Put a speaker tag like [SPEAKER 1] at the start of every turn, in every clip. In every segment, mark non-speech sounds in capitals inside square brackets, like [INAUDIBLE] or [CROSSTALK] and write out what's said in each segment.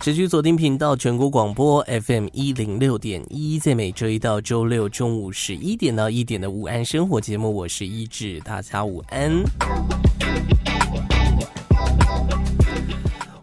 [SPEAKER 1] 持续锁定频道全国广播 FM 一零六点一，在每周一到周六中午十一点到一点的午安生活节目，我是一志，大家午安。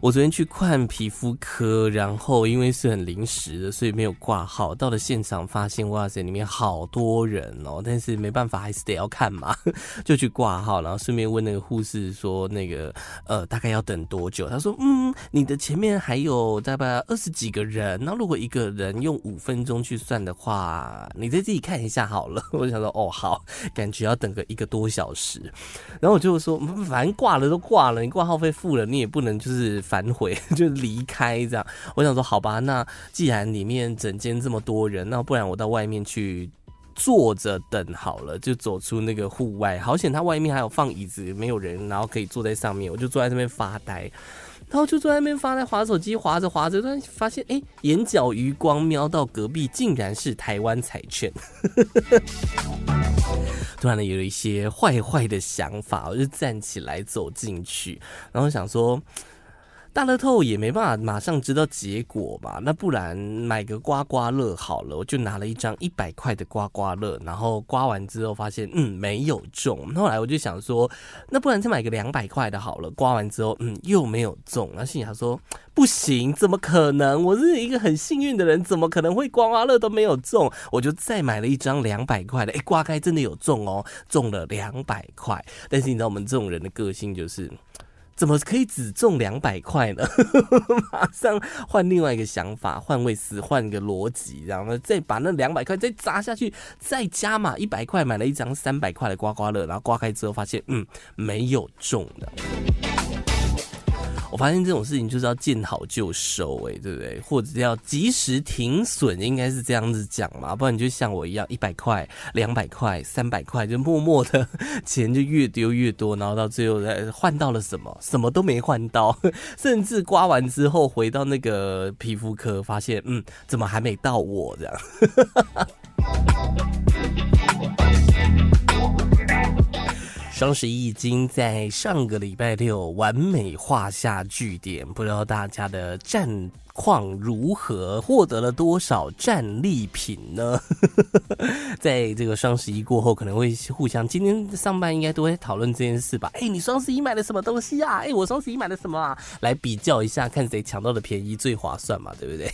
[SPEAKER 1] 我昨天去看皮肤科，然后因为是很临时的，所以没有挂号。到了现场发现，哇塞，里面好多人哦，但是没办法，还是得要看嘛，[LAUGHS] 就去挂号，然后顺便问那个护士说，那个呃，大概要等多久？他说，嗯，你的前面还有大概二十几个人，那如果一个人用五分钟去算的话，你再自己看一下好了。我想说，哦，好，感觉要等个一个多小时。然后我就说，反正挂了都挂了，你挂号费付了，你也不能就是。反悔 [LAUGHS] 就离开这样，我想说好吧，那既然里面整间这么多人，那不然我到外面去坐着等好了，就走出那个户外。好险，他外面还有放椅子，没有人，然后可以坐在上面，我就坐在这边发呆，然后就坐在那边发呆，滑手机，滑着滑着，突然发现哎，眼角余光瞄到隔壁竟然是台湾彩券，[LAUGHS] 突然呢有了一些坏坏的想法，我就站起来走进去，然后想说。大乐透也没办法马上知道结果吧？那不然买个刮刮乐好了，我就拿了一张一百块的刮刮乐，然后刮完之后发现嗯没有中。后来我就想说，那不然再买个两百块的好了，刮完之后嗯又没有中。那心想说不行，怎么可能？我是一个很幸运的人，怎么可能会刮刮乐都没有中？我就再买了一张两百块的，诶，刮开真的有中哦，中了两百块。但是你知道我们这种人的个性就是。怎么可以只中两百块呢？[LAUGHS] 马上换另外一个想法，换位思，换个逻辑，然后再把那两百块再砸下去，再加码一百块，买了一张三百块的刮刮乐，然后刮开之后发现，嗯，没有中的。我发现这种事情就是要见好就收，哎，对不对？或者要及时停损，应该是这样子讲嘛，不然你就像我一样，一百块、两百块、三百块，就默默的钱就越丢越多，然后到最后再换到了什么？什么都没换到，[LAUGHS] 甚至刮完之后回到那个皮肤科，发现嗯，怎么还没到我这样？[LAUGHS] 双十一已经在上个礼拜六完美画下句点，不知道大家的战况如何，获得了多少战利品呢？[LAUGHS] 在这个双十一过后，可能会互相，今天上班应该都会讨论这件事吧？哎，你双十一买了什么东西啊？哎，我双十一买了什么啊？来比较一下，看谁抢到的便宜最划算嘛，对不对？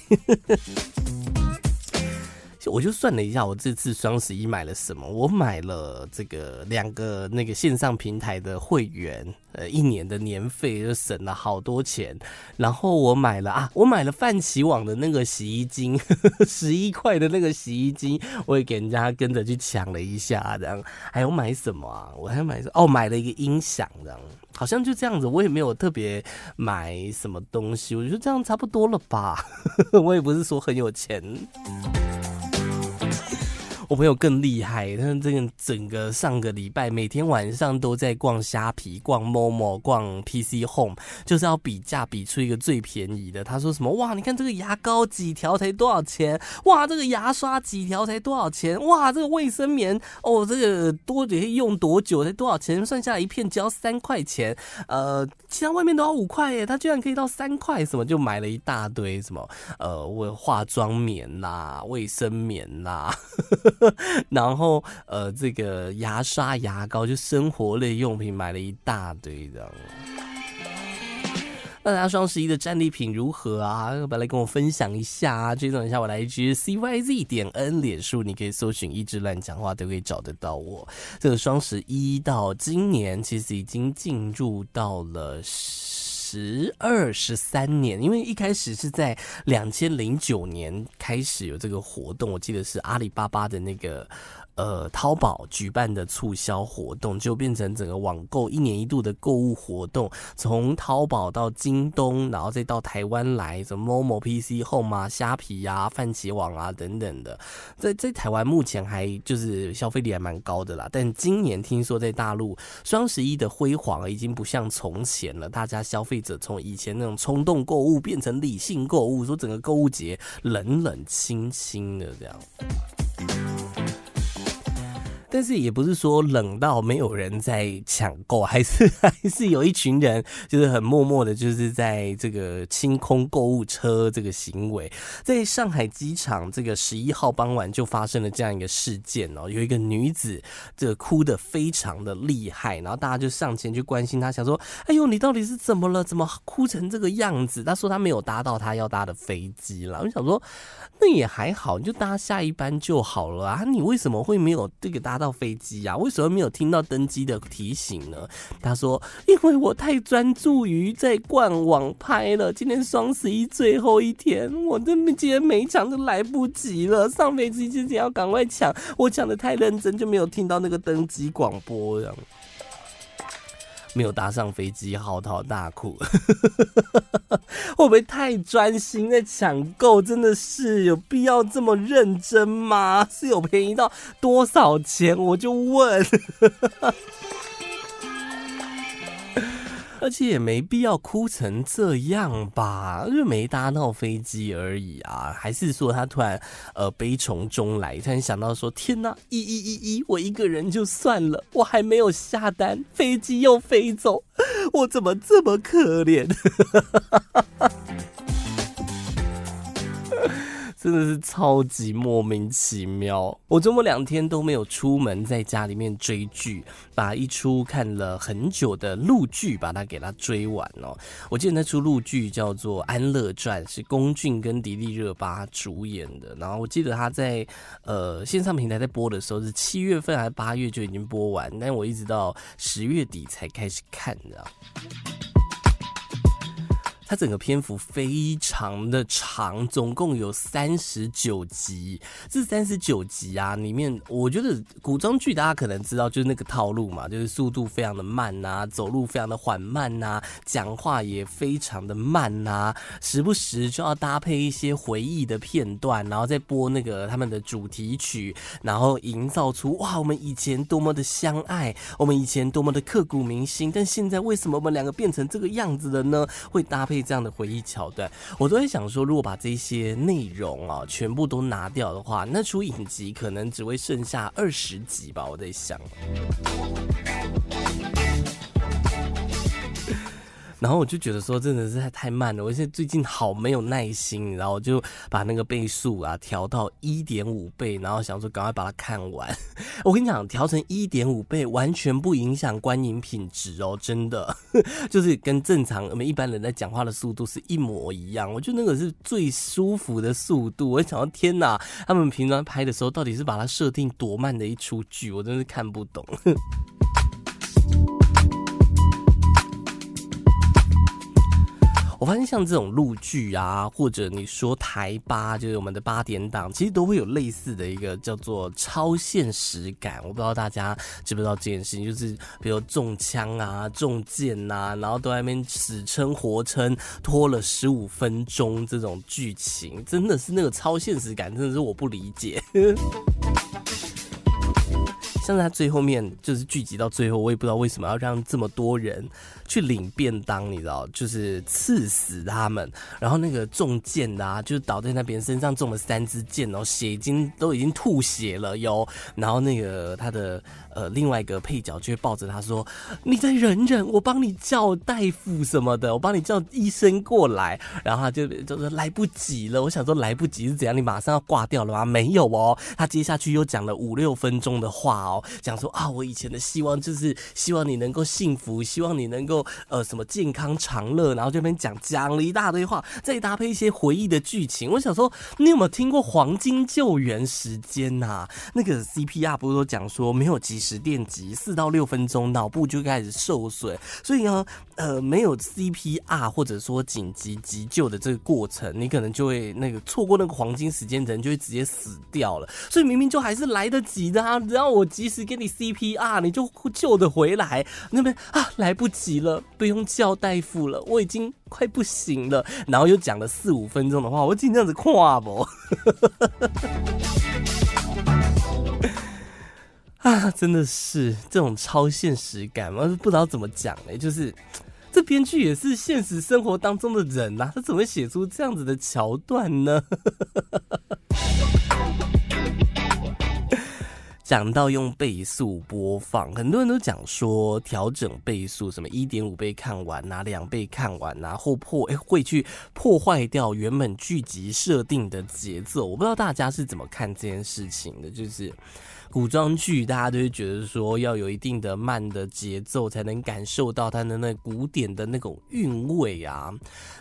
[SPEAKER 1] 我就算了一下，我这次双十一买了什么？我买了这个两个那个线上平台的会员，呃，一年的年费就省了好多钱。然后我买了啊，我买了泛起网的那个洗衣精，[LAUGHS] 十一块的那个洗衣精，我也给人家跟着去抢了一下，这样。还有买什么啊？我还买？哦，买了一个音响，这样。好像就这样子，我也没有特别买什么东西，我觉得这样差不多了吧。[LAUGHS] 我也不是说很有钱。我朋友更厉害，他这个整个上个礼拜每天晚上都在逛虾皮、逛 Momo、逛 PC Home，就是要比价比出一个最便宜的。他说什么？哇，你看这个牙膏几条才多少钱？哇，这个牙刷几条才多少钱？哇，这个卫生棉哦，这个多得用多久才多少钱？算下来一片只要三块钱，呃，其他外面都要五块耶，他居然可以到三块，什么就买了一大堆什么呃，我化妆棉啦、卫生棉啦、[LAUGHS] 然后，呃，这个牙刷、牙膏，就生活类用品，买了一大堆这样。大家双十一的战利品如何啊？要不要来跟我分享一下啊？追踪一下我来一句 C Y Z 点 N 脸书，你可以搜寻一直乱讲话，都可以找得到我。这个双十一到今年其实已经进入到了。十二十三年，因为一开始是在两千零九年开始有这个活动，我记得是阿里巴巴的那个。呃，淘宝举办的促销活动就变成整个网购一年一度的购物活动，从淘宝到京东，然后再到台湾来，什么 Momo、PC Home 啊、虾皮啊、番茄网啊等等的，在在台湾目前还就是消费力还蛮高的啦。但今年听说在大陆双十一的辉煌已经不像从前了，大家消费者从以前那种冲动购物变成理性购物，说整个购物节冷冷清清的这样。但是也不是说冷到没有人在抢购，[LAUGHS] 还是 [LAUGHS] 还是有一群人就是很默默的，就是在这个清空购物车这个行为。在上海机场这个十一号傍晚就发生了这样一个事件哦，有一个女子这哭的非常的厉害，然后大家就上前去关心她，想说：“哎呦，你到底是怎么了？怎么哭成这个样子？”她说她没有搭到她要搭的飞机了。我想说，那也还好，你就搭下一班就好了啊，你为什么会没有这个搭？到飞机啊？为什么没有听到登机的提醒呢？他说：“因为我太专注于在逛网拍了。今天双十一最后一天，我这今天没抢都来不及了。上飞机之前要赶快抢，我抢的太认真，就没有听到那个登机广播这样。”没有搭上飞机，嚎啕大哭，[LAUGHS] 会不会太专心在抢购？真的是有必要这么认真吗？是有便宜到多少钱？我就问。而且也没必要哭成这样吧，就没搭到飞机而已啊。还是说他突然呃悲从中来，突然想到说：天哪，一一一一，我一个人就算了，我还没有下单，飞机又飞走，[LAUGHS] 我怎么这么可怜？[LAUGHS] 真的是超级莫名其妙。我周末两天都没有出门，在家里面追剧，把一出看了很久的陆剧把它给它追完哦。我记得那出陆剧叫做《安乐传》，是龚俊跟迪丽热巴主演的。然后我记得他在呃线上平台在播的时候是七月份还是八月就已经播完，但我一直到十月底才开始看的。它整个篇幅非常的长，总共有三十九集。这三十九集啊，里面我觉得古装剧大家可能知道，就是那个套路嘛，就是速度非常的慢呐，走路非常的缓慢呐，讲话也非常的慢呐，时不时就要搭配一些回忆的片段，然后再播那个他们的主题曲，然后营造出哇，我们以前多么的相爱，我们以前多么的刻骨铭心，但现在为什么我们两个变成这个样子了呢？会搭配。这样的回忆桥段，我都在想说，如果把这些内容啊全部都拿掉的话，那出影集可能只会剩下二十集吧。我在想。然后我就觉得说，真的是太太慢了。我现在最近好没有耐心，然后就把那个倍速啊调到一点五倍，然后想说赶快把它看完。[LAUGHS] 我跟你讲，调成一点五倍完全不影响观影品质哦，真的，[LAUGHS] 就是跟正常我们一般人在讲话的速度是一模一样。我觉得那个是最舒服的速度。我想到天哪，他们平常拍的时候到底是把它设定多慢的一出剧，我真是看不懂。[LAUGHS] 我发现像这种陆剧啊，或者你说台八，就是我们的八点档，其实都会有类似的一个叫做超现实感。我不知道大家知不知道这件事情，就是比如中枪啊、中箭啊，然后都在那边死撑活撑，拖了十五分钟这种剧情，真的是那个超现实感，真的是我不理解。[LAUGHS] 像是他最后面就是聚集到最后，我也不知道为什么要让这么多人去领便当，你知道，就是刺死他们，然后那个中箭的啊，就是倒在那边，身上中了三支箭，然后血已经都已经吐血了哟，然后那个他的。呃，另外一个配角就会抱着他说：“你再忍忍，我帮你叫大夫什么的，我帮你叫医生过来。”然后他就就说来不及了。我想说来不及是怎样？你马上要挂掉了吗？没有哦，他接下去又讲了五六分钟的话哦，讲说啊，我以前的希望就是希望你能够幸福，希望你能够呃什么健康长乐，然后这边讲讲了一大堆话，再搭配一些回忆的剧情。我想说，你有没有听过黄金救援时间呐、那个 CPR 不是都讲说没有及时 [LAUGHS] 十电击，四到六分钟脑部就开始受损，所以呢，呃，没有 CPR 或者说紧急急救的这个过程，你可能就会那个错过那个黄金时间，人就会直接死掉了。所以明明就还是来得及的啊，只要我及时给你 CPR，你就救得回来。那边啊，来不及了，不用叫大夫了，我已经快不行了。然后又讲了四五分钟的话，我今天这样子跨不？[LAUGHS] 啊，真的是这种超现实感，我不知道怎么讲呢，就是。[TSK] 这编剧也是现实生活当中的人呐、啊，他怎么写出这样子的桥段呢？[LAUGHS] 讲到用倍速播放，很多人都讲说调整倍速，什么一点五倍看完啊，两倍看完啊，或破诶会去破坏掉原本剧集设定的节奏。我不知道大家是怎么看这件事情的，就是。古装剧大家都会觉得说要有一定的慢的节奏，才能感受到它的那古典的那种韵味啊。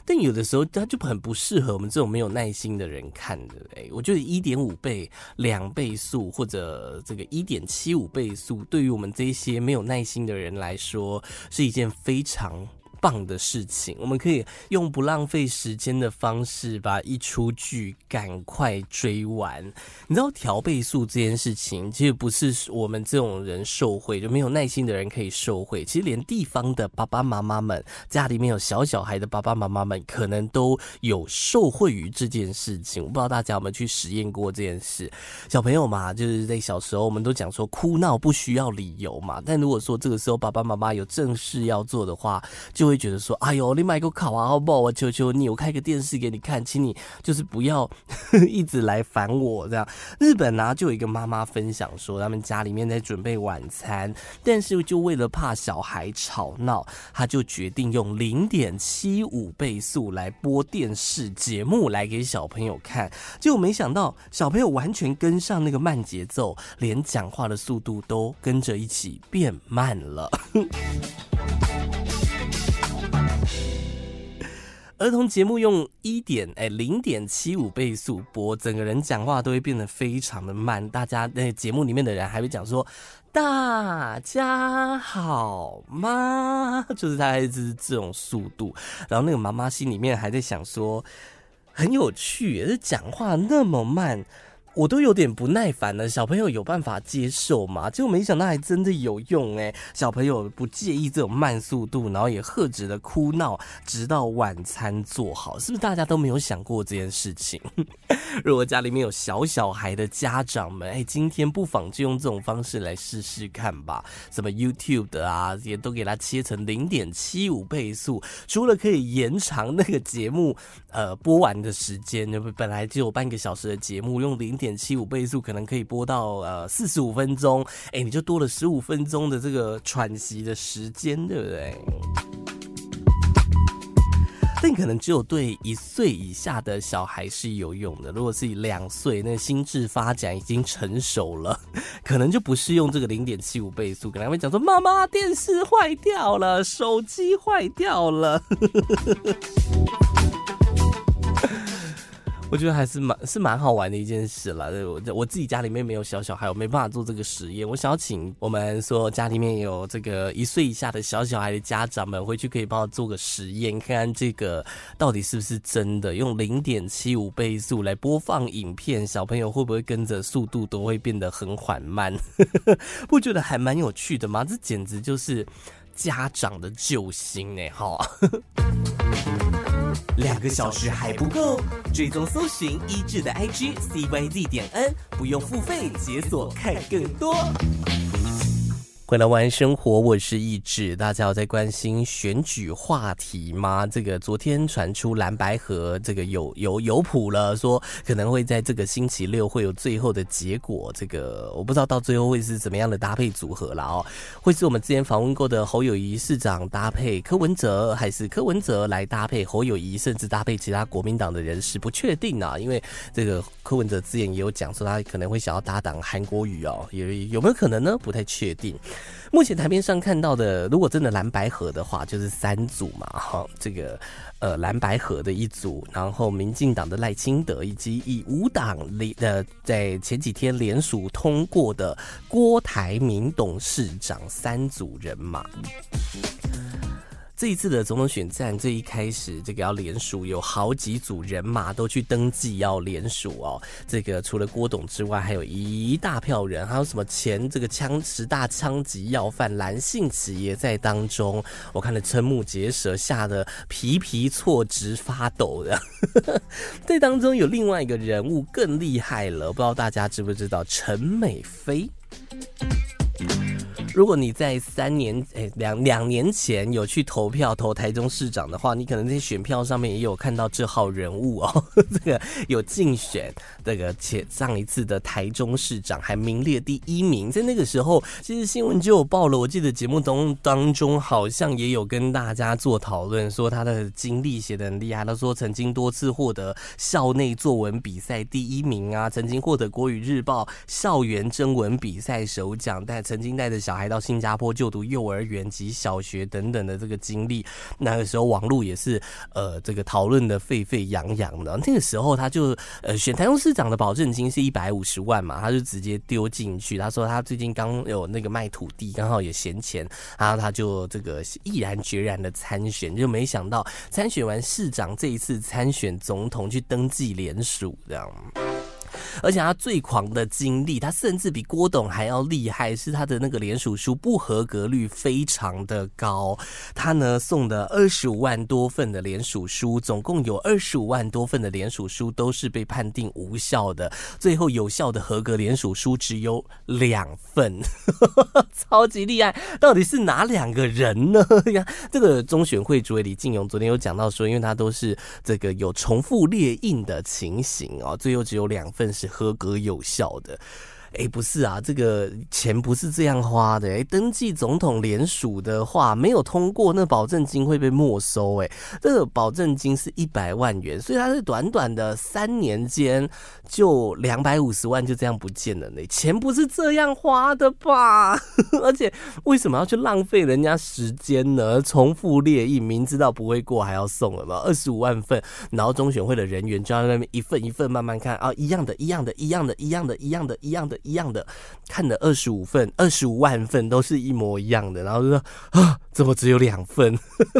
[SPEAKER 1] 但有的时候它就很不适合我们这种没有耐心的人看的。哎，我觉得一点五倍、两倍速或者这个一点七五倍速，对于我们这些没有耐心的人来说，是一件非常。棒的事情，我们可以用不浪费时间的方式把一出剧赶快追完。你知道调倍速这件事情，其实不是我们这种人受贿，就没有耐心的人可以受贿。其实连地方的爸爸妈妈们，家里面有小小孩的爸爸妈妈们，可能都有受惠于这件事情。我不知道大家有没有去实验过这件事。小朋友嘛，就是在小时候，我们都讲说哭闹不需要理由嘛。但如果说这个时候爸爸妈妈有正事要做的话，就会觉得说，哎呦，你买个卡啊，好不好？我求求你，我开个电视给你看，请你就是不要 [LAUGHS] 一直来烦我这样。日本呢、就有一个妈妈分享说，他们家里面在准备晚餐，但是就为了怕小孩吵闹，他就决定用零点七五倍速来播电视节目来给小朋友看。结果没想到，小朋友完全跟上那个慢节奏，连讲话的速度都跟着一起变慢了。[LAUGHS] [LAUGHS] 儿童节目用一点哎零点七五倍速播，整个人讲话都会变得非常的慢。大家那节目里面的人还会讲说：“大家好吗？”就是大概是这种速度。然后那个妈妈心里面还在想说：“很有趣，这讲话那么慢。”我都有点不耐烦了，小朋友有办法接受吗？结果没想到还真的有用哎，小朋友不介意这种慢速度，然后也喝止的哭闹，直到晚餐做好，是不是大家都没有想过这件事情？[LAUGHS] 如果家里面有小小孩的家长们，哎，今天不妨就用这种方式来试试看吧。什么 YouTube 的啊，也都给它切成零点七五倍速，除了可以延长那个节目呃播完的时间，就本来只有半个小时的节目，用零点。点七五倍速可能可以播到呃四十五分钟，哎，你就多了十五分钟的这个喘息的时间，对不对？但可能只有对一岁以下的小孩是有用的。如果是两岁，那心智发展已经成熟了，[LAUGHS] 可能就不是用这个零点七五倍速。可能会讲说：“妈妈，电视坏掉了，手机坏掉了。” [LAUGHS] 我觉得还是蛮是蛮好玩的一件事啦。我我自己家里面没有小小孩，我没办法做这个实验。我想要请我们说家里面有这个一岁以下的小小孩的家长们回去可以帮我做个实验，看看这个到底是不是真的。用零点七五倍速来播放影片，小朋友会不会跟着速度都会变得很缓慢？[LAUGHS] 不觉得还蛮有趣的吗？这简直就是家长的救星呢！哈。两个小时还不够，追踪搜寻一致的 IG CYZ 点 N，不用付费解锁看更多。回来玩生活，我是一志。大家有在关心选举话题吗？这个昨天传出蓝白合，这个有有有谱了，说可能会在这个星期六会有最后的结果。这个我不知道到最后会是怎么样的搭配组合了哦。会是我们之前访问过的侯友宜市长搭配柯文哲，还是柯文哲来搭配侯友宜，甚至搭配其他国民党的人士？不确定啊。因为这个柯文哲之前也有讲说他可能会想要搭档韩国瑜哦，有有没有可能呢？不太确定。[LAUGHS] 目前台面上看到的，如果真的蓝白河的话，就是三组嘛，哈，这个呃蓝白河的一组，然后民进党的赖清德，以及以五党联呃在前几天联署通过的郭台铭董事长三组人马。这一次的总统选战，这一开始这个要联署，有好几组人马都去登记要联署哦。这个除了郭董之外，还有一大票人，还有什么前这个枪十大枪击要犯蓝姓企业在当中。我看了瞠目结舌，吓得皮皮错直发抖的。[LAUGHS] 这当中有另外一个人物更厉害了，不知道大家知不知道陈美菲？如果你在三年诶两两年前有去投票投台中市长的话，你可能在选票上面也有看到这号人物哦。[LAUGHS] 这个有竞选这个且上一次的台中市长还名列第一名，在那个时候其实新闻就有报了。我记得节目当当中好像也有跟大家做讨论，说他的经历写得很厉害。他说曾经多次获得校内作文比赛第一名啊，曾经获得国语日报校园征文比赛首奖，但曾经带着小孩。到新加坡就读幼儿园及小学等等的这个经历，那个时候网络也是呃这个讨论的沸沸扬扬的。那个时候他就呃选台中市长的保证金是一百五十万嘛，他就直接丢进去。他说他最近刚有那个卖土地，刚好也闲钱，然后他就这个毅然决然的参选，就没想到参选完市长，这一次参选总统去登记联署这样。而且他最狂的经历，他甚至比郭董还要厉害，是他的那个联署书不合格率非常的高。他呢送的二十五万多份的联署书，总共有二十五万多份的联署书都是被判定无效的，最后有效的合格联署书只有两份，[LAUGHS] 超级厉害。到底是哪两个人呢？[LAUGHS] 呀，这个中选会主委李进勇昨天有讲到说，因为他都是这个有重复列印的情形哦，最后只有两份。是合格有效的。哎、不是啊，这个钱不是这样花的。哎、登记总统联署的话，没有通过，那保证金会被没收。哎，这个保证金是一百万元，所以他是短短的三年间就两百五十万就这样不见了。那钱不是这样花的吧？[LAUGHS] 而且为什么要去浪费人家时间呢？重复列印，明知道不会过还要送了嘛？二十五万份，然后中选会的人员就在那边一份一份慢慢看啊，一样的，一样的，一样的，一样的，一样的，一样的。一样的，看了二十五份，二十五万份都是一模一样的，然后就说啊，怎么只有两份？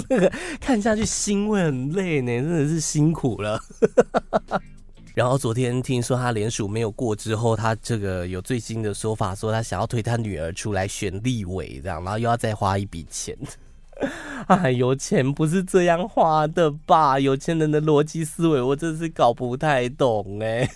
[SPEAKER 1] [LAUGHS] 看下去心会很累呢，真的是辛苦了。[LAUGHS] 然后昨天听说他联署没有过之后，他这个有最新的说法，说他想要推他女儿出来选立委，这样，然后又要再花一笔钱。[LAUGHS] 哎有，钱不是这样花的吧？有钱人的逻辑思维，我真是搞不太懂哎。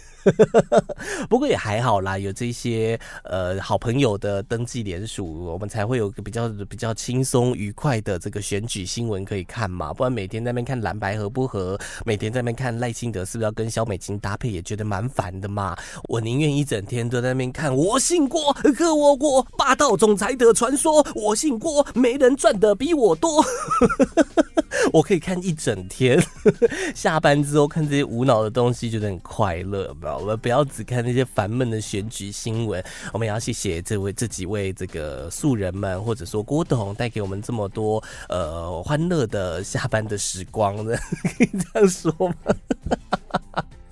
[SPEAKER 1] [LAUGHS] 不过也还好啦，有这些呃好朋友的登记联署，我们才会有个比较比较轻松愉快的这个选举新闻可以看嘛。不然每天在那边看蓝白合不合，每天在那边看赖清德是不是要跟萧美琴搭配，也觉得蛮烦的嘛。我宁愿一整天都在那边看我姓郭，克我郭，霸道总裁的传说，我姓郭，没人赚的比我多。[LAUGHS] 我可以看一整天，[LAUGHS] 下班之后看这些无脑的东西，觉得很快乐吧。我们不要只看那些烦闷的选举新闻，我们也要谢谢这位这几位这个素人们，或者说郭董带给我们这么多呃欢乐的下班的时光的，[LAUGHS] 可以这样说吗？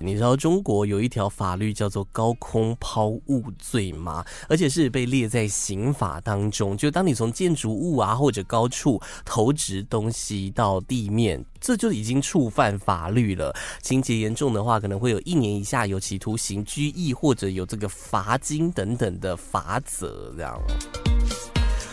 [SPEAKER 1] 你知道中国有一条法律叫做高空抛物罪吗？而且是被列在刑法当中。就当你从建筑物啊或者高处投掷东西到地面，这就已经触犯法律了。情节严重的话，可能会有一年以下有期徒刑、拘役或者有这个罚金等等的罚则。这样。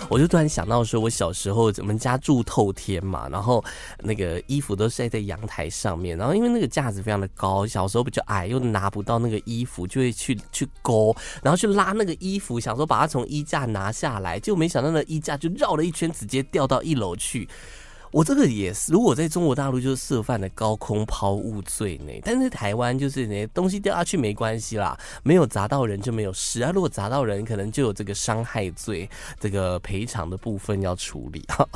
[SPEAKER 1] 我就突然想到说，我小时候我们家住透天嘛，然后那个衣服都晒在阳台上面，然后因为那个架子非常的高，小时候比较矮，又拿不到那个衣服，就会去去勾，然后去拉那个衣服，想说把它从衣架拿下来，就没想到那衣架就绕了一圈，直接掉到一楼去。我这个也是，如果在中国大陆就是涉犯了高空抛物罪呢，但是台湾就是呢东西掉下去没关系啦，没有砸到人就没有事啊。如果砸到人，可能就有这个伤害罪，这个赔偿的部分要处理哈。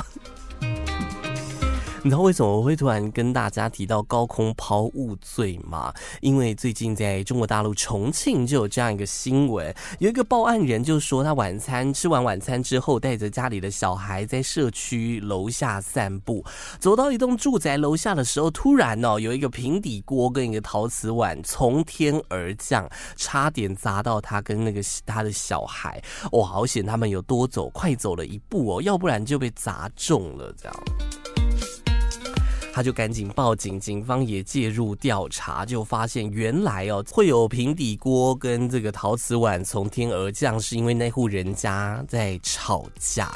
[SPEAKER 1] 你知道为什么我会突然跟大家提到高空抛物罪吗？因为最近在中国大陆重庆就有这样一个新闻，有一个报案人就说他晚餐吃完晚餐之后，带着家里的小孩在社区楼下散步，走到一栋住宅楼下的时候，突然哦有一个平底锅跟一个陶瓷碗从天而降，差点砸到他跟那个他的小孩。哇，好险他们有多走，快走了一步哦，要不然就被砸中了这样。他就赶紧报警，警方也介入调查，就发现原来哦会有平底锅跟这个陶瓷碗从天而降，是因为那户人家在吵架。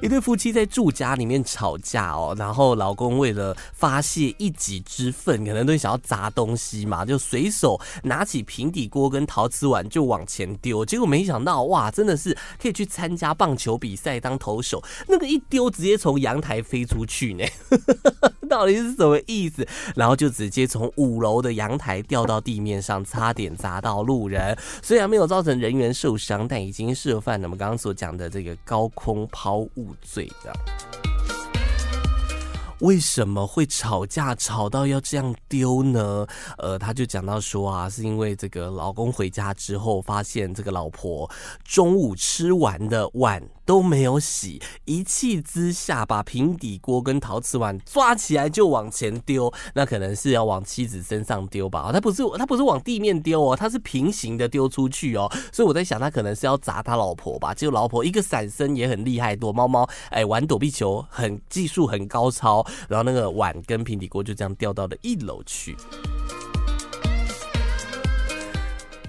[SPEAKER 1] 一对夫妻在住家里面吵架哦，然后老公为了发泄一己之愤，可能都想要砸东西嘛，就随手拿起平底锅跟陶瓷碗就往前丢，结果没想到哇，真的是可以去参加棒球比赛当投手，那个一丢直接从阳台飞出去呢，[LAUGHS] 到底是什么意思？然后就直接从五楼的阳台掉到地面上，差点砸到路人，虽然没有造成人员受伤，但已经涉犯了我们刚刚所讲的这个高空抛物。罪的，为什么会吵架吵到要这样丢呢？呃，他就讲到说啊，是因为这个老公回家之后，发现这个老婆中午吃完的碗。都没有洗，一气之下把平底锅跟陶瓷碗抓起来就往前丢，那可能是要往妻子身上丢吧？他不是他不是往地面丢哦，他是平行的丢出去哦，所以我在想他可能是要砸他老婆吧？结果老婆一个闪身也很厉害，躲猫猫，哎，玩躲避球很技术很高超，然后那个碗跟平底锅就这样掉到了一楼去。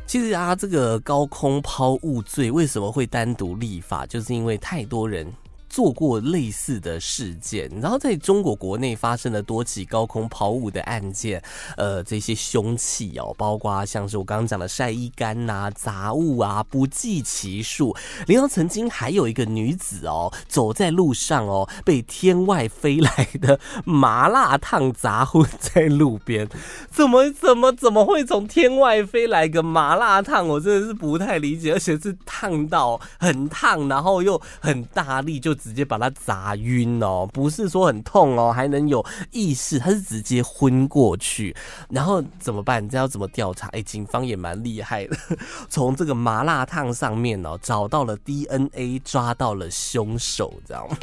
[SPEAKER 1] 其实啊，这个高空抛物罪为什么会单独立法？就是因为太多人。做过类似的事件，然后在中国国内发生了多起高空抛物的案件，呃，这些凶器哦，包括像是我刚刚讲的晒衣杆呐、杂物啊，不计其数。然后曾经还有一个女子哦，走在路上哦，被天外飞来的麻辣烫砸昏在路边。怎么怎么怎么会从天外飞来个麻辣烫？我真的是不太理解，而且是烫到很烫，然后又很大力就。直接把他砸晕哦，不是说很痛哦，还能有意识，他是直接昏过去，然后怎么办？你知道怎么调查？哎，警方也蛮厉害的，[LAUGHS] 从这个麻辣烫上面哦找到了 DNA，抓到了凶手，知道吗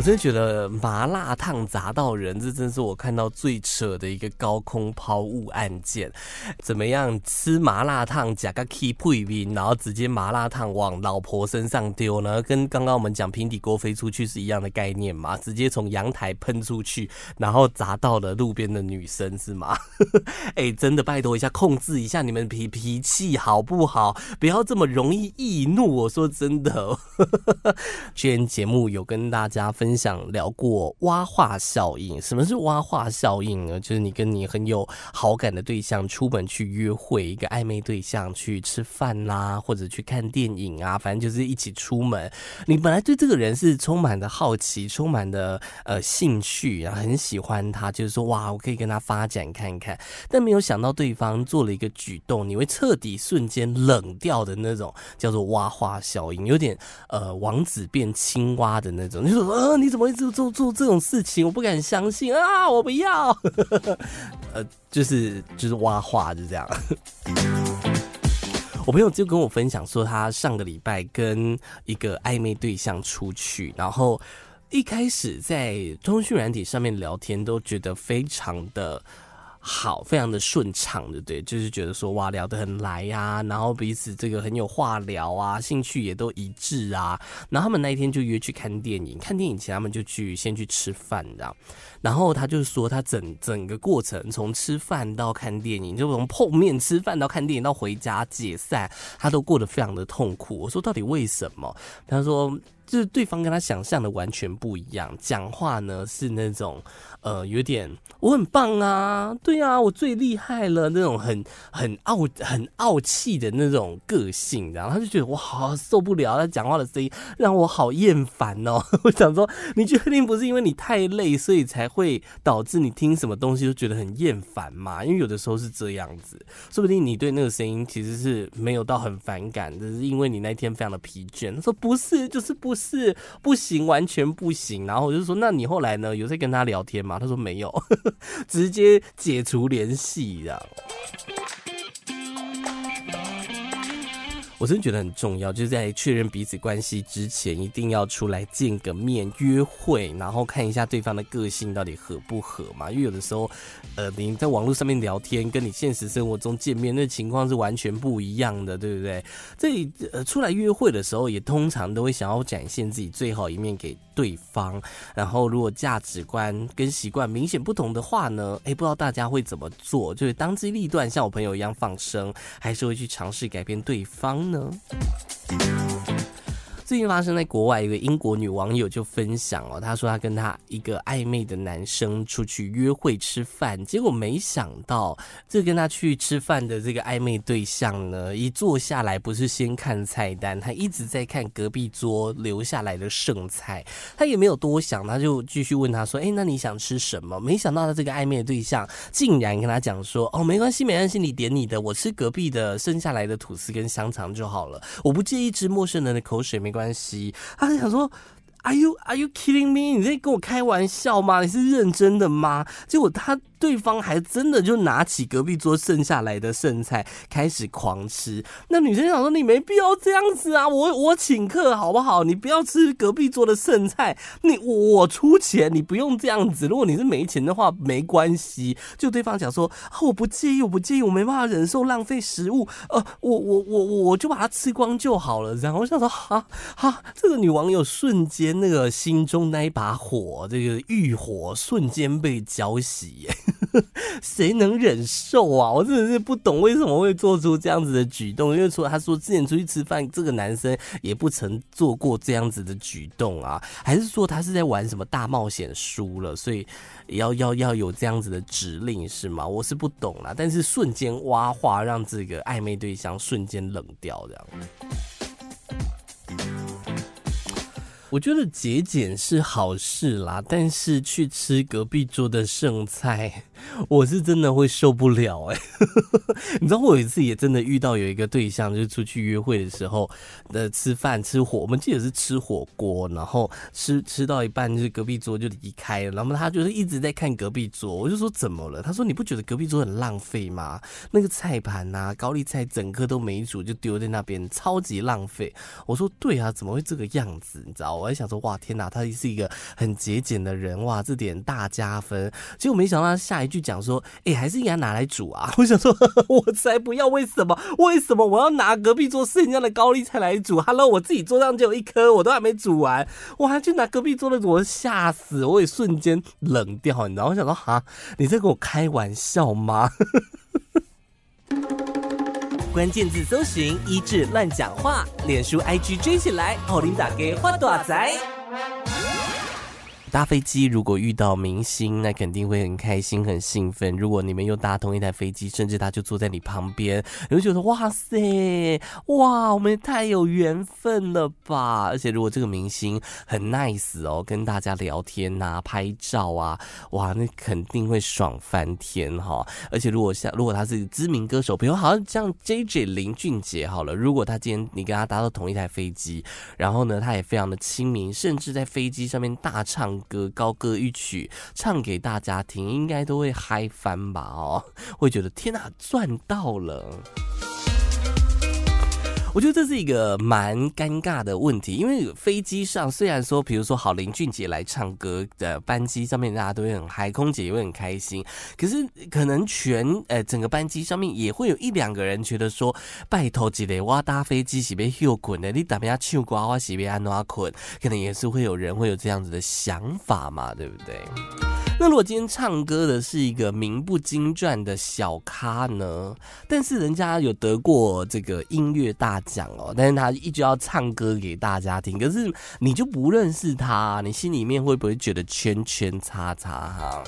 [SPEAKER 1] 我真的觉得麻辣烫砸到人，这真是我看到最扯的一个高空抛物案件。怎么样吃麻辣烫加个 key 配兵，然后直接麻辣烫往老婆身上丢呢？跟刚刚我们讲平底锅飞出去是一样的概念嘛？直接从阳台喷出去，然后砸到了路边的女生是吗？[LAUGHS] 哎、真的拜托一下，控制一下你们脾脾气好不好？不要这么容易易怒。我说真的，[LAUGHS] 今天节目有跟大家分。分享聊过蛙化效应，什么是蛙化效应呢？就是你跟你很有好感的对象出门去约会，一个暧昧对象去吃饭啦，或者去看电影啊，反正就是一起出门。你本来对这个人是充满的好奇，充满的呃兴趣，然后很喜欢他，就是说哇，我可以跟他发展看看。但没有想到对方做了一个举动，你会彻底瞬间冷掉的那种，叫做蛙化效应，有点呃王子变青蛙的那种。就是呃。你怎么一直做做这种事情？我不敢相信啊！我不要，[LAUGHS] 呃，就是就是挖话，就这样。[LAUGHS] 我朋友就跟我分享说，他上个礼拜跟一个暧昧对象出去，然后一开始在通讯软体上面聊天，都觉得非常的。好，非常的顺畅，对对，就是觉得说哇，聊得很来呀、然后彼此这个很有话聊啊，兴趣也都一致啊。然后他们那一天就约去看电影，看电影前他们就去先去吃饭，这样。然后他就说，他整整个过程从吃饭到看电影，就从碰面吃饭到看电影到回家解散，他都过得非常的痛苦。我说到底为什么？他说。就是对方跟他想象的完全不一样，讲话呢是那种呃有点我很棒啊，对啊，我最厉害了那种很很傲很傲气的那种个性，然后他就觉得我好受不了，他讲话的声音让我好厌烦哦。[LAUGHS] 我想说，你确定不是因为你太累，所以才会导致你听什么东西都觉得很厌烦吗？因为有的时候是这样子，说不定你对那个声音其实是没有到很反感，只是因为你那天非常的疲倦。他说不是，就是不是。不行，完全不行。然后我就说：“那你后来呢？有在跟他聊天吗？”他说：“没有，[LAUGHS] 直接解除联系这我真的觉得很重要，就是在确认彼此关系之前，一定要出来见个面约会，然后看一下对方的个性到底合不合嘛。因为有的时候，呃，你在网络上面聊天，跟你现实生活中见面那情况是完全不一样的，对不对？这里呃，出来约会的时候，也通常都会想要展现自己最好一面给对方。然后，如果价值观跟习惯明显不同的话呢，诶，不知道大家会怎么做？就是当机立断，像我朋友一样放生，还是会去尝试改变对方？呢？最近发生在国外，一个英国女网友就分享哦，她说她跟她一个暧昧的男生出去约会吃饭，结果没想到这跟她去吃饭的这个暧昧对象呢，一坐下来不是先看菜单，他一直在看隔壁桌留下来的剩菜，他也没有多想，他就继续问他说：“哎，那你想吃什么？”没想到他这个暧昧对象竟然跟他讲说：“哦，没关系，没关系，你点你的，我吃隔壁的剩下来的吐司跟香肠就好了，我不介意吃陌生人的口水，没关系。”关系，他就想说。Are you Are you kidding me？你在跟我开玩笑吗？你是认真的吗？结果他对方还真的就拿起隔壁桌剩下来的剩菜开始狂吃。那女生想说，你没必要这样子啊，我我请客好不好？你不要吃隔壁桌的剩菜，你我出钱，你不用这样子。如果你是没钱的话，没关系。就对方讲说，我不介意，我不介意，我没办法忍受浪费食物，呃，我我我我就把它吃光就好了。然后我想说，哈哈，这个女网友瞬间。那个心中那一把火，这个欲火瞬间被浇熄，[LAUGHS] 谁能忍受啊？我真的是不懂为什么会做出这样子的举动。因为除了他说之前出去吃饭，这个男生也不曾做过这样子的举动啊，还是说他是在玩什么大冒险输了，所以要要要有这样子的指令是吗？我是不懂啦，但是瞬间挖话，让这个暧昧对象瞬间冷掉，这样。我觉得节俭是好事啦，但是去吃隔壁桌的剩菜，我是真的会受不了哎、欸。[LAUGHS] 你知道我有一次也真的遇到有一个对象，就是出去约会的时候，呃，吃饭吃火，我们记得是吃火锅，然后吃吃到一半，就是隔壁桌就离开了，然后他就是一直在看隔壁桌，我就说怎么了？他说你不觉得隔壁桌很浪费吗？那个菜盘啊，高丽菜整颗都没煮就丢在那边，超级浪费。我说对啊，怎么会这个样子？你知道？我还想说，哇，天哪，他是一个很节俭的人，哇，这点大加分。结果没想到他下一句讲说，哎、欸，还是应该拿来煮啊。[LAUGHS] 我想说，我才不要，为什么？为什么我要拿隔壁桌剩下的高丽菜来煮？Hello，我自己桌上就有一颗，我都还没煮完，我还去拿隔壁桌的煮，我吓死，我也瞬间冷掉，你知道？我想说，哈，你在跟我开玩笑吗？关键字搜寻一志乱讲话，脸书 IG 追起来，奥琳打给花大财。搭飞机如果遇到明星，那肯定会很开心、很兴奋。如果你们又搭同一台飞机，甚至他就坐在你旁边，你会觉得哇塞，哇，我们也太有缘分了吧！而且如果这个明星很 nice 哦，跟大家聊天呐、拍照啊，哇，那肯定会爽翻天哈！而且如果像如果他是知名歌手，比如好像像 JJ 林俊杰好了，如果他今天你跟他搭到同一台飞机，然后呢，他也非常的亲民，甚至在飞机上面大唱。歌高歌一曲唱给大家听，应该都会嗨翻吧？哦，会觉得天哪，赚到了！我觉得这是一个蛮尴尬的问题，因为飞机上虽然说，比如说好林俊杰来唱歌的班机上面，大家都会很嗨，空姐也会很开心。可是可能全呃整个班机上面也会有一两个人觉得说，拜托几雷哇搭飞机是被休困的，你打不下唱歌我是被安怎困，可能也是会有人会有这样子的想法嘛，对不对？那如果今天唱歌的是一个名不经传的小咖呢？但是人家有得过这个音乐大奖哦，但是他一直要唱歌给大家听，可是你就不认识他，你心里面会不会觉得圈圈叉叉哈？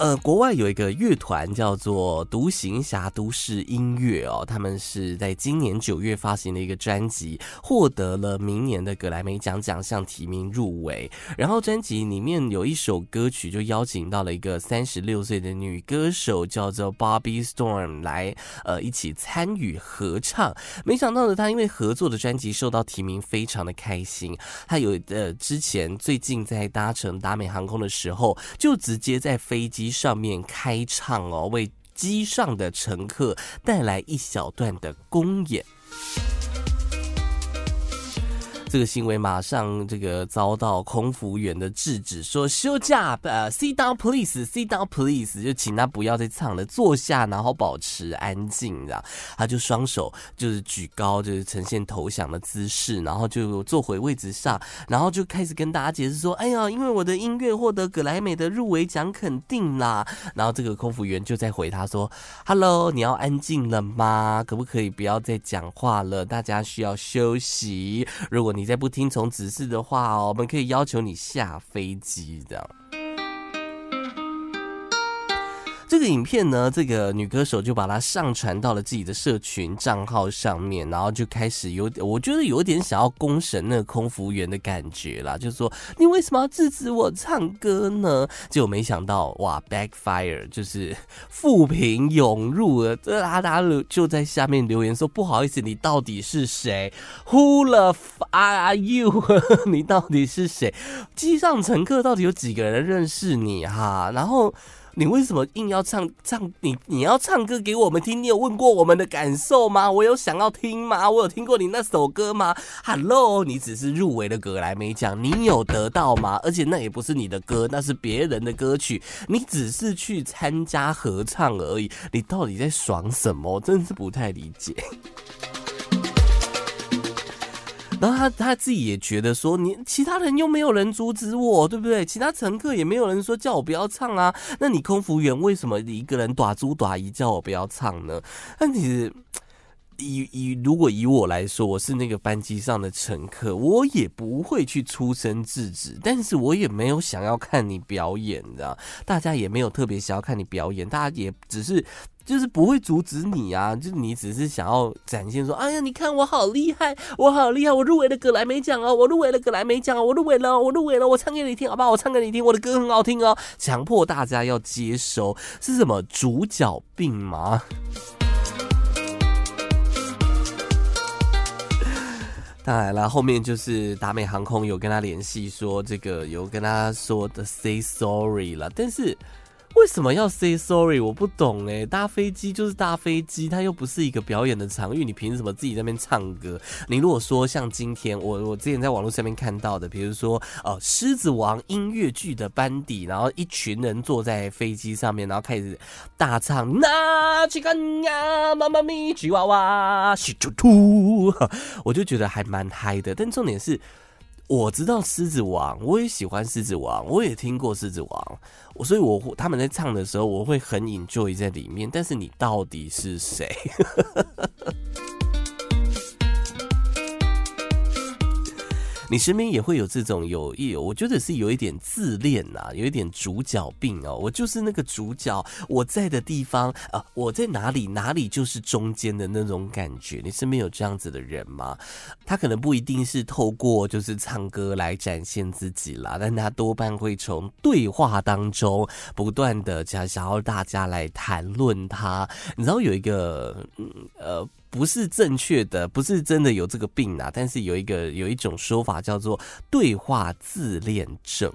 [SPEAKER 1] 呃，国外有一个乐团叫做独行侠都市音乐哦，他们是在今年九月发行的一个专辑，获得了明年的格莱美奖奖项提名入围。然后专辑里面有一首歌曲就邀请到了一个三十六岁的女歌手，叫做 Bobby Storm 来呃一起参与合唱。没想到呢，她因为合作的专辑受到提名，非常的开心。她有呃之前最近在搭乘达美航空的时候，就直接在飞机。上面开唱哦，为机上的乘客带来一小段的公演。这个行为马上这个遭到空服员的制止，说休假，呃，sit down please，sit down please，就请他不要再唱了，坐下，然后保持安静，这样，他就双手就是举高，就是呈现投降的姿势，然后就坐回位置上，然后就开始跟大家解释说，哎呀，因为我的音乐获得格莱美的入围奖肯定啦，然后这个空服员就在回他说，Hello，你要安静了吗？可不可以不要再讲话了？大家需要休息，如果你。你再不听从指示的话哦，我们可以要求你下飞机这样。这个影片呢，这个女歌手就把它上传到了自己的社群账号上面，然后就开始有，我觉得有点想要公审那个空服员的感觉啦，就是说你为什么要制止我唱歌呢？[LAUGHS] 结果没想到哇，backfire，就是负评涌入了，这大家就在下面留言说不好意思，你到底是谁？Who the are you？[LAUGHS] 你到底是谁？机上乘客到底有几个人认识你哈？然后。你为什么硬要唱唱你？你要唱歌给我们听？你有问过我们的感受吗？我有想要听吗？我有听过你那首歌吗？Hello，你只是入围了格莱美奖，你有得到吗？而且那也不是你的歌，那是别人的歌曲，你只是去参加合唱而已。你到底在爽什么？我真是不太理解。然后他他自己也觉得说，你其他人又没有人阻止我，对不对？其他乘客也没有人说叫我不要唱啊。那你空服员为什么一个人打猪打一叫我不要唱呢？那其实以以如果以我来说，我是那个班机上的乘客，我也不会去出声制止，但是我也没有想要看你表演，你知道？大家也没有特别想要看你表演，大家也只是。就是不会阻止你啊，就你只是想要展现说，哎呀，你看我好厉害，我好厉害，我入围了格莱美奖哦，我入围了格莱美奖哦，我入围了，我入围了，我唱给你听，好不好？我唱给你听，我的歌很好听哦，强迫大家要接收，是什么主角病吗？[LAUGHS] 当然了，后面就是达美航空有跟他联系，说这个有跟他说的 say sorry 了，但是。为什么要 say sorry？我不懂哎，搭飞机就是搭飞机，它又不是一个表演的场域，你凭什么自己在那边唱歌？你如果说像今天我我之前在网络上面看到的，比如说呃《狮子王》音乐剧的班底，然后一群人坐在飞机上面，然后开始大唱那吉干呀妈妈咪吉娃娃西突突，[LAUGHS] 我就觉得还蛮嗨的。但重点是。我知道《狮子王》，我也喜欢《狮子王》，我也听过《狮子王》，我所以我，我他们在唱的时候，我会很 enjoy 在里面。但是你到底是谁？[LAUGHS] 你身边也会有这种有意，我觉得是有一点自恋呐，有一点主角病哦。我就是那个主角，我在的地方啊，我在哪里，哪里就是中间的那种感觉。你身边有这样子的人吗？他可能不一定是透过就是唱歌来展现自己啦，但他多半会从对话当中不断的想想要大家来谈论他。你知道有一个嗯呃。不是正确的，不是真的有这个病啊，但是有一个有一种说法叫做对话自恋症。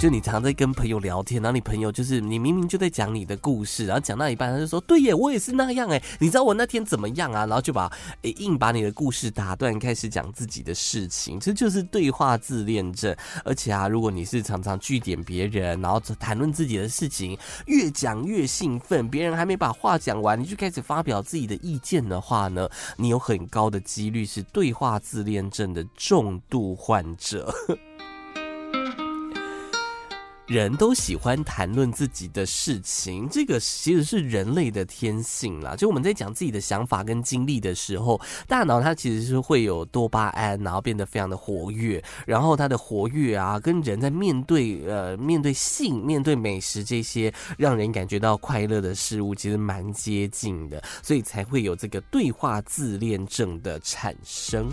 [SPEAKER 1] 就你常在跟朋友聊天，然后你朋友就是你明明就在讲你的故事，然后讲到一半他就说：“对耶，我也是那样哎，你知道我那天怎么样啊？”然后就把诶硬把你的故事打断，开始讲自己的事情，这就是对话自恋症。而且啊，如果你是常常据点别人，然后谈论自己的事情，越讲越兴奋，别人还没把话讲完，你就开始发表自己的意见的话呢，你有很高的几率是对话自恋症的重度患者。人都喜欢谈论自己的事情，这个其实是人类的天性啦。就我们在讲自己的想法跟经历的时候，大脑它其实是会有多巴胺，然后变得非常的活跃。然后它的活跃啊，跟人在面对呃面对性、面对美食这些让人感觉到快乐的事物，其实蛮接近的，所以才会有这个对话自恋症的产生。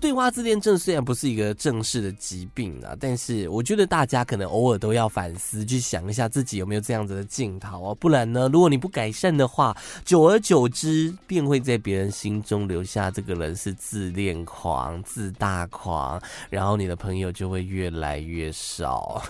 [SPEAKER 1] 对话自恋症虽然不是一个正式的疾病啊，但是我觉得大家可能偶尔都要反思，去想一下自己有没有这样子的镜头啊。不然呢，如果你不改善的话，久而久之便会在别人心中留下这个人是自恋狂、自大狂，然后你的朋友就会越来越少。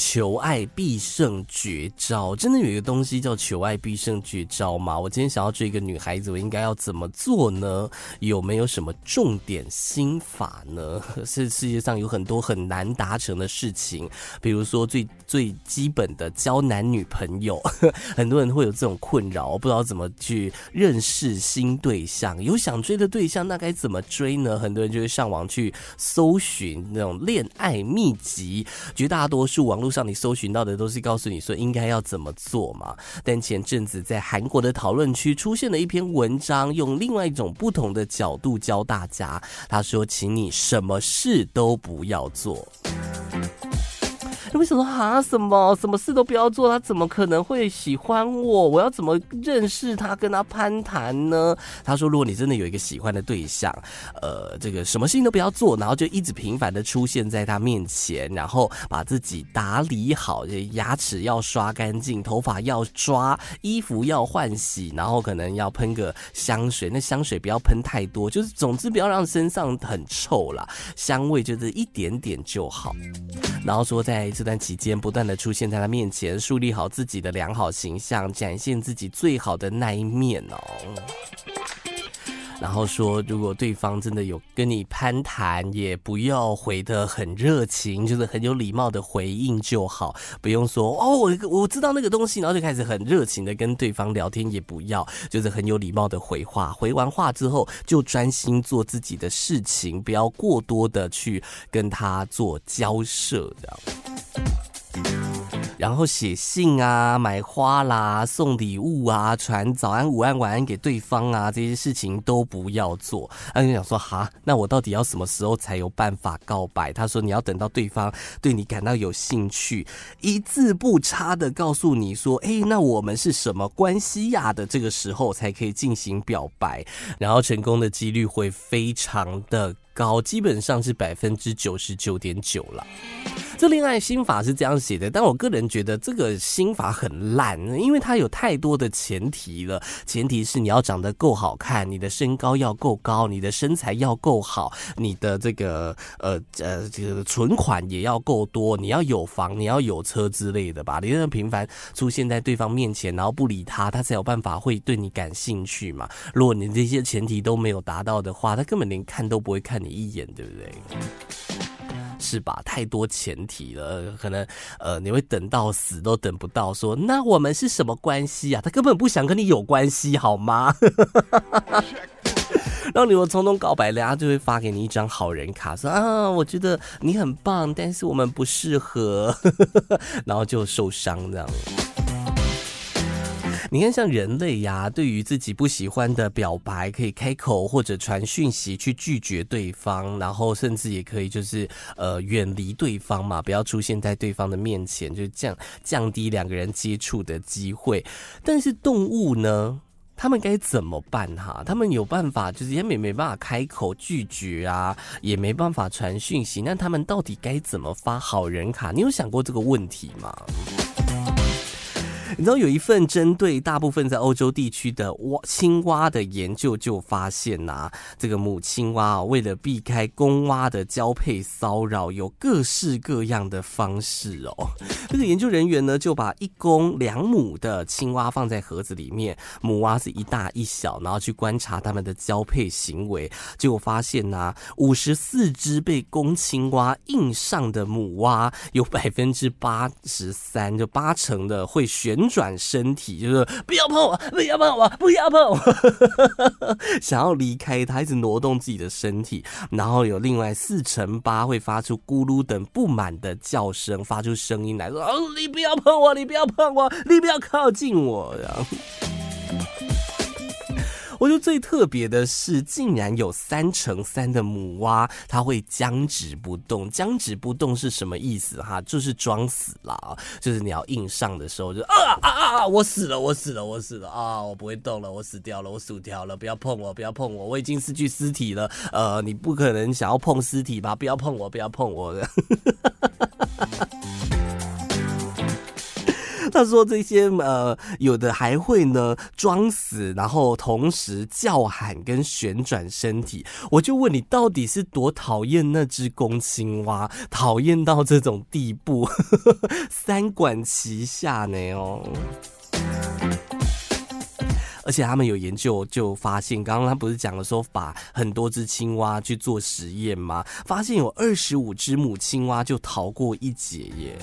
[SPEAKER 1] 求爱必胜绝招，真的有一个东西叫求爱必胜绝招吗？我今天想要追一个女孩子，我应该要怎么做呢？有没有什么重点心法呢？[LAUGHS] 是世界上有很多很难达成的事情，比如说最最基本的交男女朋友，[LAUGHS] 很多人会有这种困扰，我不知道怎么去认识新对象。有想追的对象，那该怎么追呢？很多人就会上网去搜寻那种恋爱秘籍，绝大多数网络。上你搜寻到的都是告诉你说应该要怎么做嘛？但前阵子在韩国的讨论区出现了一篇文章，用另外一种不同的角度教大家。他说：“请你什么事都不要做。”为什么说啊？什么什么事都不要做？他怎么可能会喜欢我？我要怎么认识他，跟他攀谈呢？他说：如果你真的有一个喜欢的对象，呃，这个什么事情都不要做，然后就一直频繁的出现在他面前，然后把自己打理好，牙齿要刷干净，头发要抓，衣服要换洗，然后可能要喷个香水，那香水不要喷太多，就是总之不要让身上很臭啦，香味就是一点点就好。然后说在。这段期间，不断的出现在他面前，树立好自己的良好形象，展现自己最好的那一面哦。然后说，如果对方真的有跟你攀谈，也不要回得很热情，就是很有礼貌的回应就好，不用说哦，我我知道那个东西，然后就开始很热情的跟对方聊天，也不要，就是很有礼貌的回话。回完话之后，就专心做自己的事情，不要过多的去跟他做交涉，这样。然后写信啊，买花啦，送礼物啊，传早安、午安、晚安给对方啊，这些事情都不要做。他就想说，哈，那我到底要什么时候才有办法告白？他说，你要等到对方对你感到有兴趣，一字不差的告诉你说，哎，那我们是什么关系呀？的这个时候才可以进行表白，然后成功的几率会非常的高，基本上是百分之九十九点九了。这恋爱心法是这样写的，但我个人觉得这个心法很烂，因为它有太多的前提了。前提是你要长得够好看，你的身高要够高，你的身材要够好，你的这个呃呃这个存款也要够多，你要有房，你要有车之类的吧。你那么频繁出现在对方面前，然后不理他，他才有办法会对你感兴趣嘛。如果你这些前提都没有达到的话，他根本连看都不会看你一眼，对不对？是吧？太多前提了，可能呃，你会等到死都等不到。说那我们是什么关系啊？他根本不想跟你有关系，好吗？[LAUGHS] 然后你如果冲动告白了，他就会发给你一张好人卡，说啊，我觉得你很棒，但是我们不适合，[LAUGHS] 然后就受伤这样。你看，像人类呀，对于自己不喜欢的表白，可以开口或者传讯息去拒绝对方，然后甚至也可以就是呃远离对方嘛，不要出现在对方的面前，就降降低两个人接触的机会。但是动物呢，他们该怎么办哈？他们有办法，就是也没没办法开口拒绝啊，也没办法传讯息，那他们到底该怎么发好人卡？你有想过这个问题吗？你知道有一份针对大部分在欧洲地区的蛙青蛙的研究，就发现呐、这个母青蛙啊为了避开公蛙的交配骚扰，有各式各样的方式哦。[LAUGHS] 这个研究人员呢，就把一公两母的青蛙放在盒子里面，母蛙是一大一小，然后去观察它们的交配行为，结果发现呐、啊，五十四只被公青蛙硬上的母蛙，有百分之八十三，就八成的会选转身体，就是不要碰我，不要碰我，不要碰我，[LAUGHS] 想要离开他，一直挪动自己的身体。然后有另外四乘八会发出咕噜等不满的叫声，发出声音来说：“哦，你不要碰我，你不要碰我，你不要靠近我。”这样。我觉得最特别的是，竟然有三乘三的母蛙，它会僵直不动。僵直不动是什么意思？哈，就是装死了，就是你要硬上的时候就，啊啊啊啊，我死了，我死了，我死了啊，我不会动了，我死掉了，我死掉了，不要碰我，不要碰我，我已经失去尸体了。呃，你不可能想要碰尸体吧？不要碰我，不要碰我的。[LAUGHS] 他说这些呃，有的还会呢装死，然后同时叫喊跟旋转身体。我就问你，到底是多讨厌那只公青蛙，讨厌到这种地步，[LAUGHS] 三管齐下呢？哦，而且他们有研究就发现，刚刚他不是讲了说，把很多只青蛙去做实验吗？发现有二十五只母青蛙就逃过一劫耶。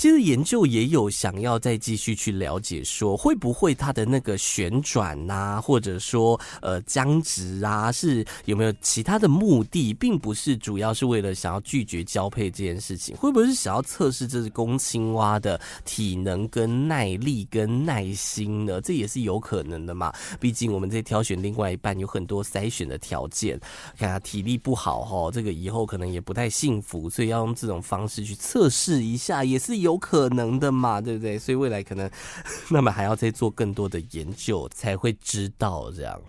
[SPEAKER 1] 其实研究也有想要再继续去了解，说会不会它的那个旋转呐、或者说呃僵直啊，是有没有其他的目的，并不是主要是为了想要拒绝交配这件事情，会不会是想要测试这只公青蛙的体能跟耐力跟耐心呢？[LAUGHS] 这也是有可能的嘛。毕竟我们在挑选另外一半有很多筛选的条件，看他体力不好哈，这个以后可能也不太幸福，所以要用这种方式去测试一下，也是有。有可能的嘛，对不对？所以未来可能，[LAUGHS] 那么还要再做更多的研究，才会知道这样。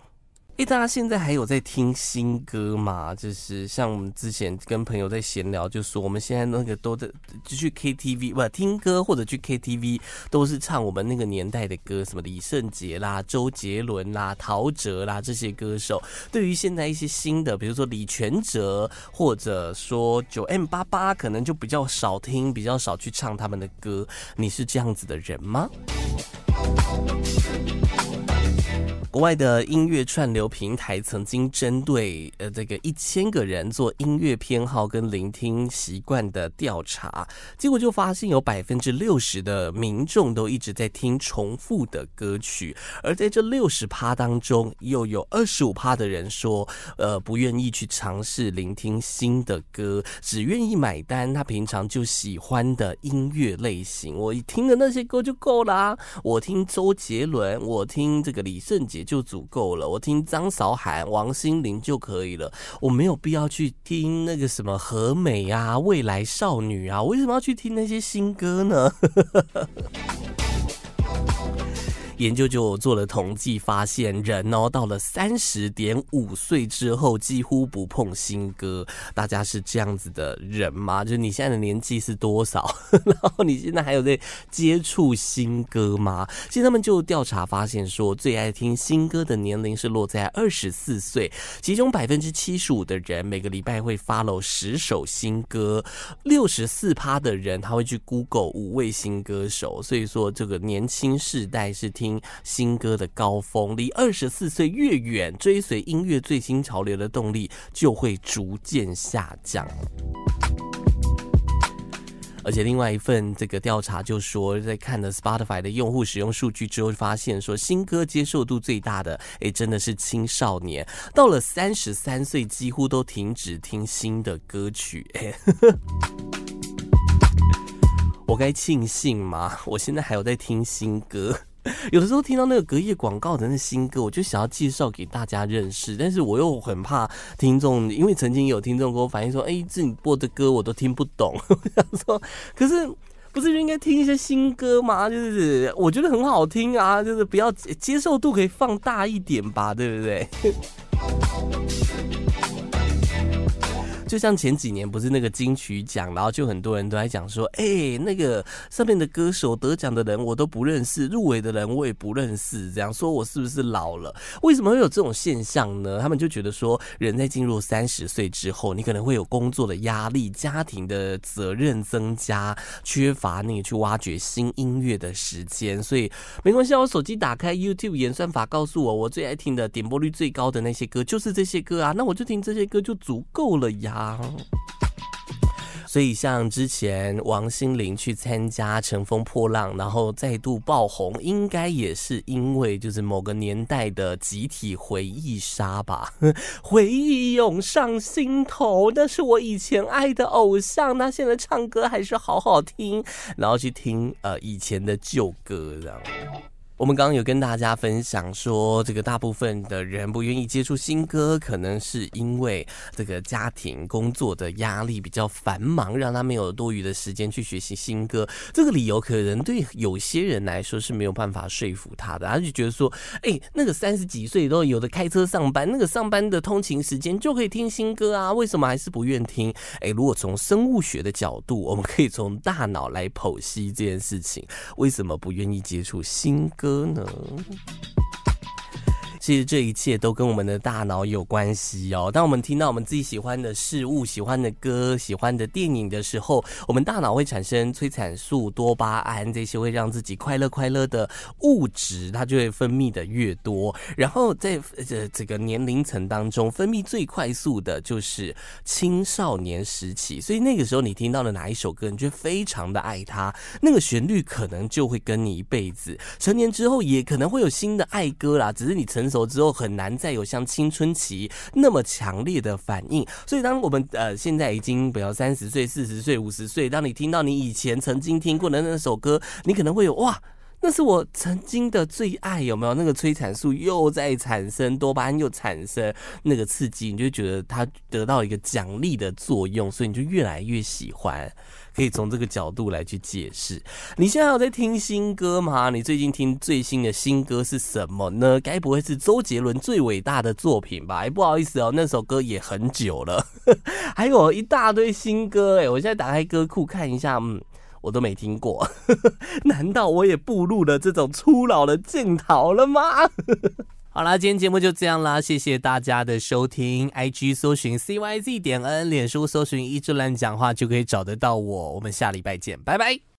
[SPEAKER 1] 诶，大家现在还有在听新歌吗？就是像我们之前跟朋友在闲聊，就说我们现在那个都在就去 KTV 不听歌或者去 KTV 都是唱我们那个年代的歌，什么李圣杰啦、周杰伦啦、陶喆啦这些歌手。对于现在一些新的，比如说李全哲或者说九 M 八八可能就比较少听，比较少去唱他们的歌。你是这样子的人吗？国外的音乐串流平台曾经针对呃这个一千个人做音乐偏好跟聆听习惯的调查，结果就发现有百分之六十的民众都一直在听重复的歌曲，而在这六十趴当中，又有二十五趴的人说，呃不愿意去尝试聆听新的歌，只愿意买单他平常就喜欢的音乐类型。我听的那些歌就够啦，我听周杰伦，我听这个李圣杰。就足够了，我听张韶涵、王心凌就可以了，我没有必要去听那个什么和美啊、未来少女啊，我为什么要去听那些新歌呢？[LAUGHS] 研究就做了统计，发现人哦，到了三十点五岁之后，几乎不碰新歌。大家是这样子的人吗？就是你现在的年纪是多少？[LAUGHS] 然后你现在还有在接触新歌吗？其实他们就调查发现说，最爱听新歌的年龄是落在二十四岁，其中百分之七十五的人每个礼拜会 follow 十首新歌，六十四趴的人他会去 Google 五位新歌手。所以说，这个年轻世代是听。新歌的高峰，离二十四岁越远，追随音乐最新潮流的动力就会逐渐下降。而且另外一份这个调查就说，在看了 Spotify 的用户使用数据之后，发现说新歌接受度最大的，诶，真的是青少年，到了三十三岁，几乎都停止听新的歌曲。诶 [LAUGHS] 我该庆幸吗？我现在还有在听新歌。[LAUGHS] 有的时候听到那个隔夜广告的那新歌，我就想要介绍给大家认识，但是我又很怕听众，因为曾经有听众给我反映说：“哎，这你播的歌我都听不懂。[LAUGHS] ”我想说，可是不是应该听一些新歌吗？就是我觉得很好听啊，就是不要接受度可以放大一点吧，对不对？就像前几年不是那个金曲奖，然后就很多人都在讲说，哎、那个上面的歌手得奖的人我都不认识，入围的人我也不认识，这样说我是不是老了？为什么会有这种现象呢？他们就觉得说，人在进入三十岁之后，你可能会有工作的压力、家庭的责任增加，缺乏那个去挖掘新音乐的时间，所以没关系，我手机打开 YouTube 演算法告诉我，我最爱听的点播率最高的那些歌就是这些歌啊，那我就听这些歌就足够了呀。所以，像之前王心凌去参加《乘风破浪》，然后再度爆红，应该也是因为就是某个年代的集体回忆杀吧。[LAUGHS] 回忆涌上心头，那是我以前爱的偶像，那现在唱歌还是好好听，然后去听呃以前的旧歌，这样。我们刚刚有跟大家分享说，这个大部分的人不愿意接触新歌，可能是因为这个家庭工作的压力比较繁忙，让他没有多余的时间去学习新歌。这个理由可能对有些人来说是没有办法说服他的，他就觉得说，哎，那个三十几岁都有的开车上班，那个上班的通勤时间就可以听新歌啊，为什么还是不愿听？哎，如果从生物学的角度，我们可以从大脑来剖析这件事情，为什么不愿意接触新歌？歌呢？其实这一切都跟我们的大脑有关系哦。当我们听到我们自己喜欢的事物、喜欢的歌、喜欢的电影的时候，我们大脑会产生催产素、多巴胺这些会让自己快乐快乐的物质，它就会分泌的越多。然后在这这个年龄层当中，分泌最快速的就是青少年时期。所以那个时候你听到了哪一首歌，你就非常的爱它，那个旋律可能就会跟你一辈子。成年之后也可能会有新的爱歌啦，只是你成。走之后很难再有像青春期那么强烈的反应，所以当我们呃现在已经比如三十岁、四十岁、五十岁，当你听到你以前曾经听过的那首歌，你可能会有哇，那是我曾经的最爱，有没有？那个催产素又在产生，多巴胺又产生那个刺激，你就觉得它得到一个奖励的作用，所以你就越来越喜欢。可以从这个角度来去解释。你现在有在听新歌吗？你最近听最新的新歌是什么呢？该不会是周杰伦最伟大的作品吧？哎，不好意思哦，那首歌也很久了，[LAUGHS] 还有一大堆新歌哎，我现在打开歌库看一下，嗯，我都没听过。[LAUGHS] 难道我也步入了这种初老的镜头了吗？好啦，今天节目就这样啦，谢谢大家的收听。IG 搜寻 CYZ 点 N，脸书搜寻一枝兰讲话就可以找得到我。我们下礼拜见，拜拜。